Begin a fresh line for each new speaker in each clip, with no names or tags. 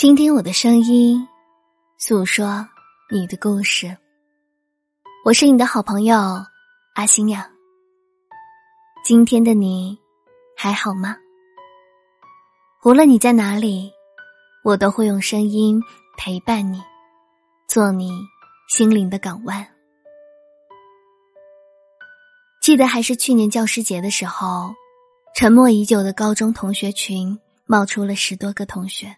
倾听我的声音，诉说你的故事。我是你的好朋友阿星呀。今天的你还好吗？无论你在哪里，我都会用声音陪伴你，做你心灵的港湾。记得还是去年教师节的时候，沉默已久的高中同学群冒出了十多个同学。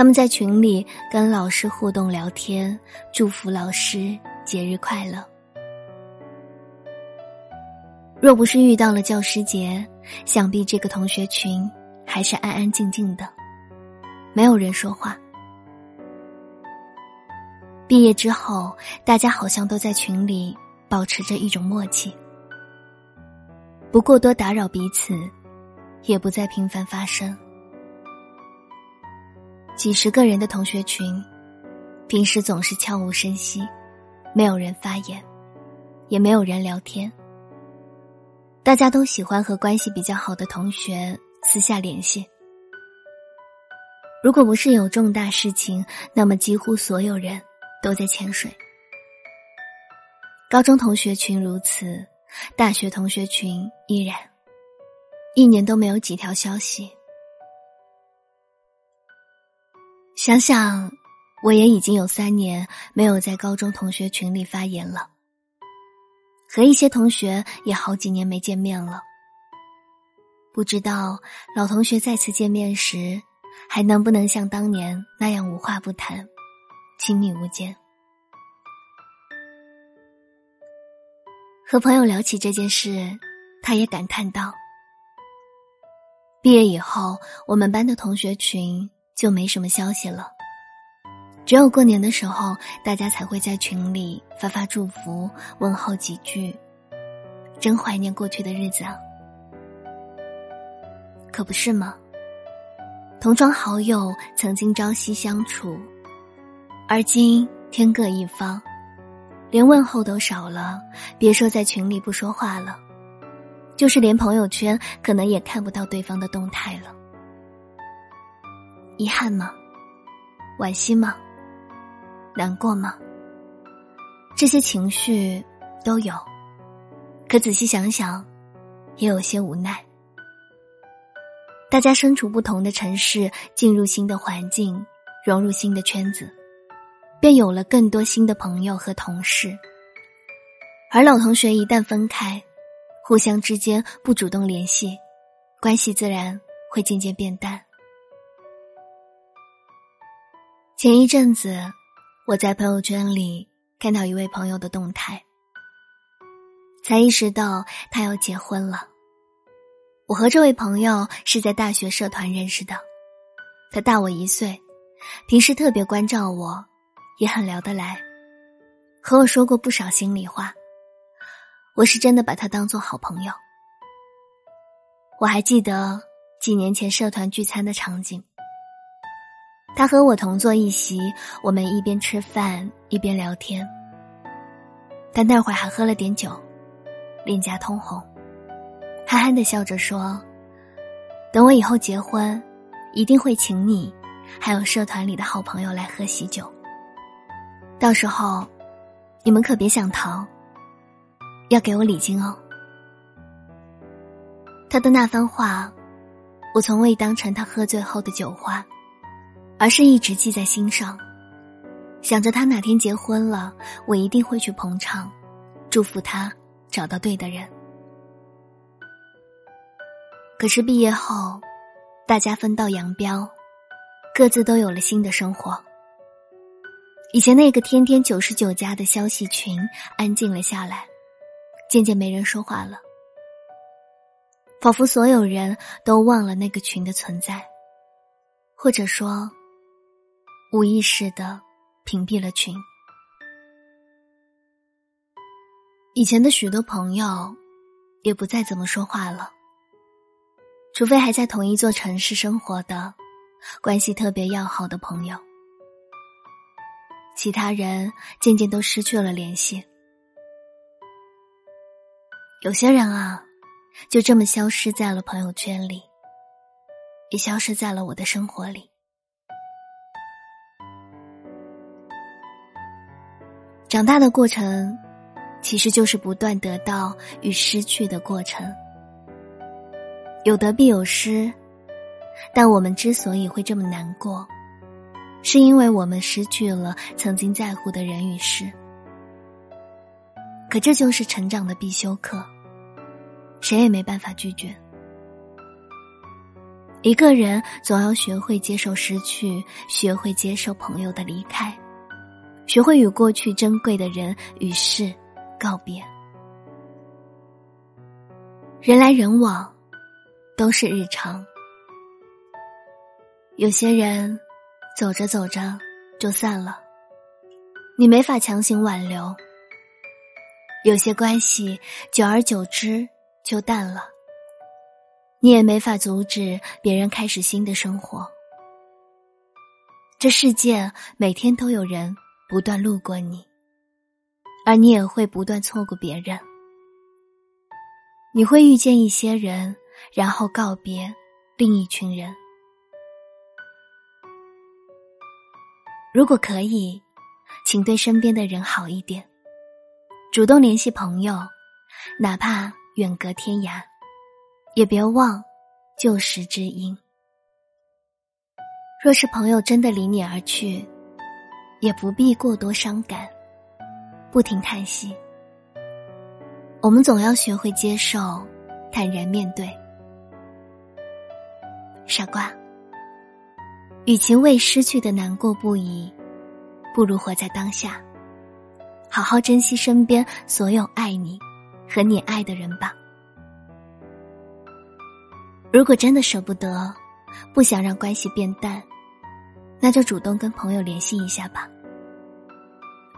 他们在群里跟老师互动聊天，祝福老师节日快乐。若不是遇到了教师节，想必这个同学群还是安安静静的，没有人说话。毕业之后，大家好像都在群里保持着一种默契，不过多打扰彼此，也不再频繁发生。几十个人的同学群，平时总是悄无声息，没有人发言，也没有人聊天。大家都喜欢和关系比较好的同学私下联系。如果不是有重大事情，那么几乎所有人都在潜水。高中同学群如此，大学同学群依然，一年都没有几条消息。想想，我也已经有三年没有在高中同学群里发言了，和一些同学也好几年没见面了。不知道老同学再次见面时，还能不能像当年那样无话不谈，亲密无间。和朋友聊起这件事，他也感叹道：“毕业以后，我们班的同学群。”就没什么消息了，只有过年的时候，大家才会在群里发发祝福、问候几句。真怀念过去的日子啊！可不是吗？同窗好友曾经朝夕相处，而今天各一方，连问候都少了。别说在群里不说话了，就是连朋友圈可能也看不到对方的动态了。遗憾吗？惋惜吗？难过吗？这些情绪都有，可仔细想想，也有些无奈。大家身处不同的城市，进入新的环境，融入新的圈子，便有了更多新的朋友和同事。而老同学一旦分开，互相之间不主动联系，关系自然会渐渐变淡。前一阵子，我在朋友圈里看到一位朋友的动态，才意识到他要结婚了。我和这位朋友是在大学社团认识的，他大我一岁，平时特别关照我，也很聊得来，和我说过不少心里话。我是真的把他当做好朋友。我还记得几年前社团聚餐的场景。他和我同坐一席，我们一边吃饭一边聊天。他那会儿还喝了点酒，脸颊通红，憨憨的笑着说：“等我以后结婚，一定会请你，还有社团里的好朋友来喝喜酒。到时候，你们可别想逃，要给我礼金哦。”他的那番话，我从未当成他喝醉后的酒话。而是一直记在心上，想着他哪天结婚了，我一定会去捧场，祝福他找到对的人。可是毕业后，大家分道扬镳，各自都有了新的生活。以前那个天天九十九加的消息群安静了下来，渐渐没人说话了，仿佛所有人都忘了那个群的存在，或者说。无意识的屏蔽了群。以前的许多朋友，也不再怎么说话了。除非还在同一座城市生活的，关系特别要好的朋友，其他人渐渐都失去了联系。有些人啊，就这么消失在了朋友圈里，也消失在了我的生活里。长大的过程，其实就是不断得到与失去的过程。有得必有失，但我们之所以会这么难过，是因为我们失去了曾经在乎的人与事。可这就是成长的必修课，谁也没办法拒绝。一个人总要学会接受失去，学会接受朋友的离开，学会与过去珍贵的人与事告别。人来人往，都是日常。有些人走着走着就散了，你没法强行挽留。有些关系久而久之就淡了，你也没法阻止别人开始新的生活。这世界每天都有人不断路过你，而你也会不断错过别人。你会遇见一些人，然后告别另一群人。如果可以，请对身边的人好一点。主动联系朋友，哪怕远隔天涯，也别忘旧时知音。若是朋友真的离你而去，也不必过多伤感，不停叹息。我们总要学会接受，坦然面对。傻瓜，与其为失去的难过不已，不如活在当下。好好珍惜身边所有爱你和你爱的人吧。如果真的舍不得，不想让关系变淡，那就主动跟朋友联系一下吧。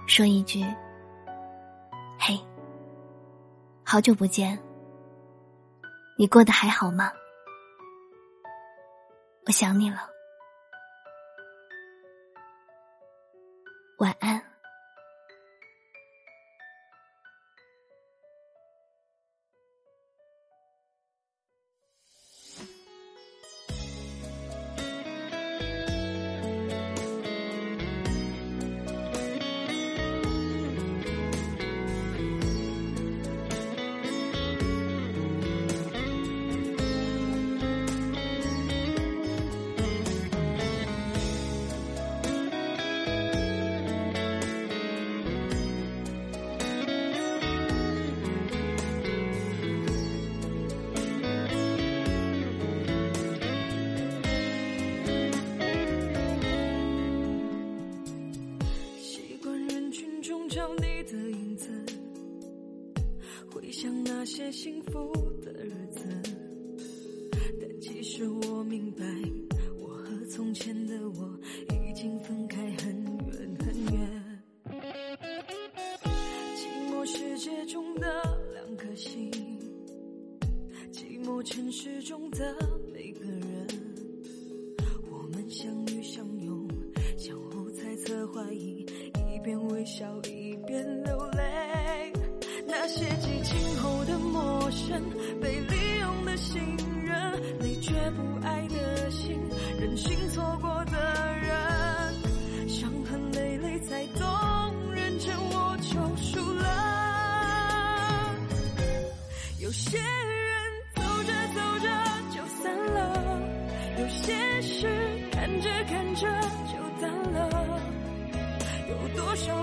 说一句：“嘿，好久不见，你过得还好吗？我想你了，晚安。”
幸福的日子，但其实我明白，我和从前的我已经分开很远很远。寂寞世界中的两颗心，寂寞城市中的每个人，我们相遇相拥，相互猜测怀疑，一边微笑一边流泪。那些激情后的陌生，被利用的信任，你却不爱的心，任性错过的人，伤痕累累才懂，认真我就输了。有些人走着走着就散了，有些事看着看着就淡了，有多少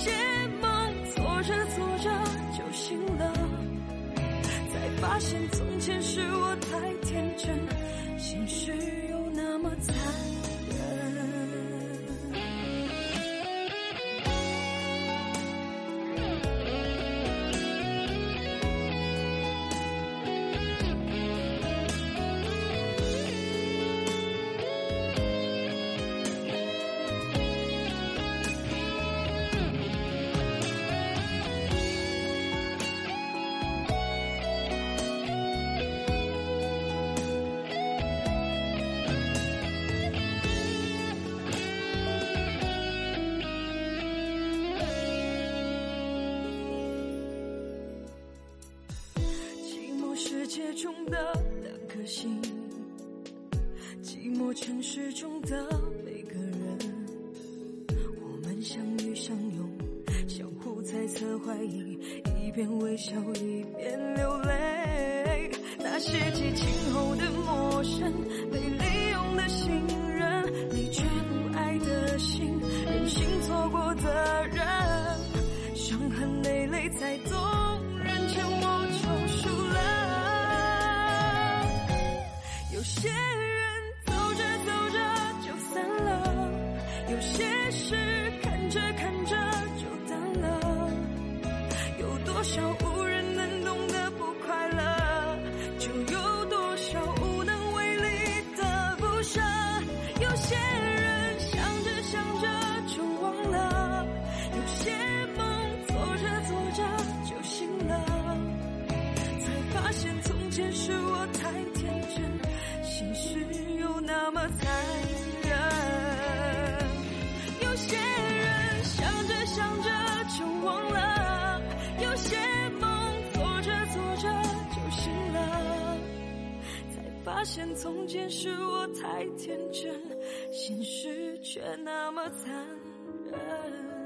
些梦做着做着就醒了，才发现从前是我太天真，现实又那么残忍。中的两颗心，寂寞城市中的每个人，我们相遇相拥，相互猜测怀疑，一边微笑一边流泪。那些激情残忍。有些人想着想着就忘了有些梦做着做着就醒了。才发现从前是我太天真现实却那么残忍。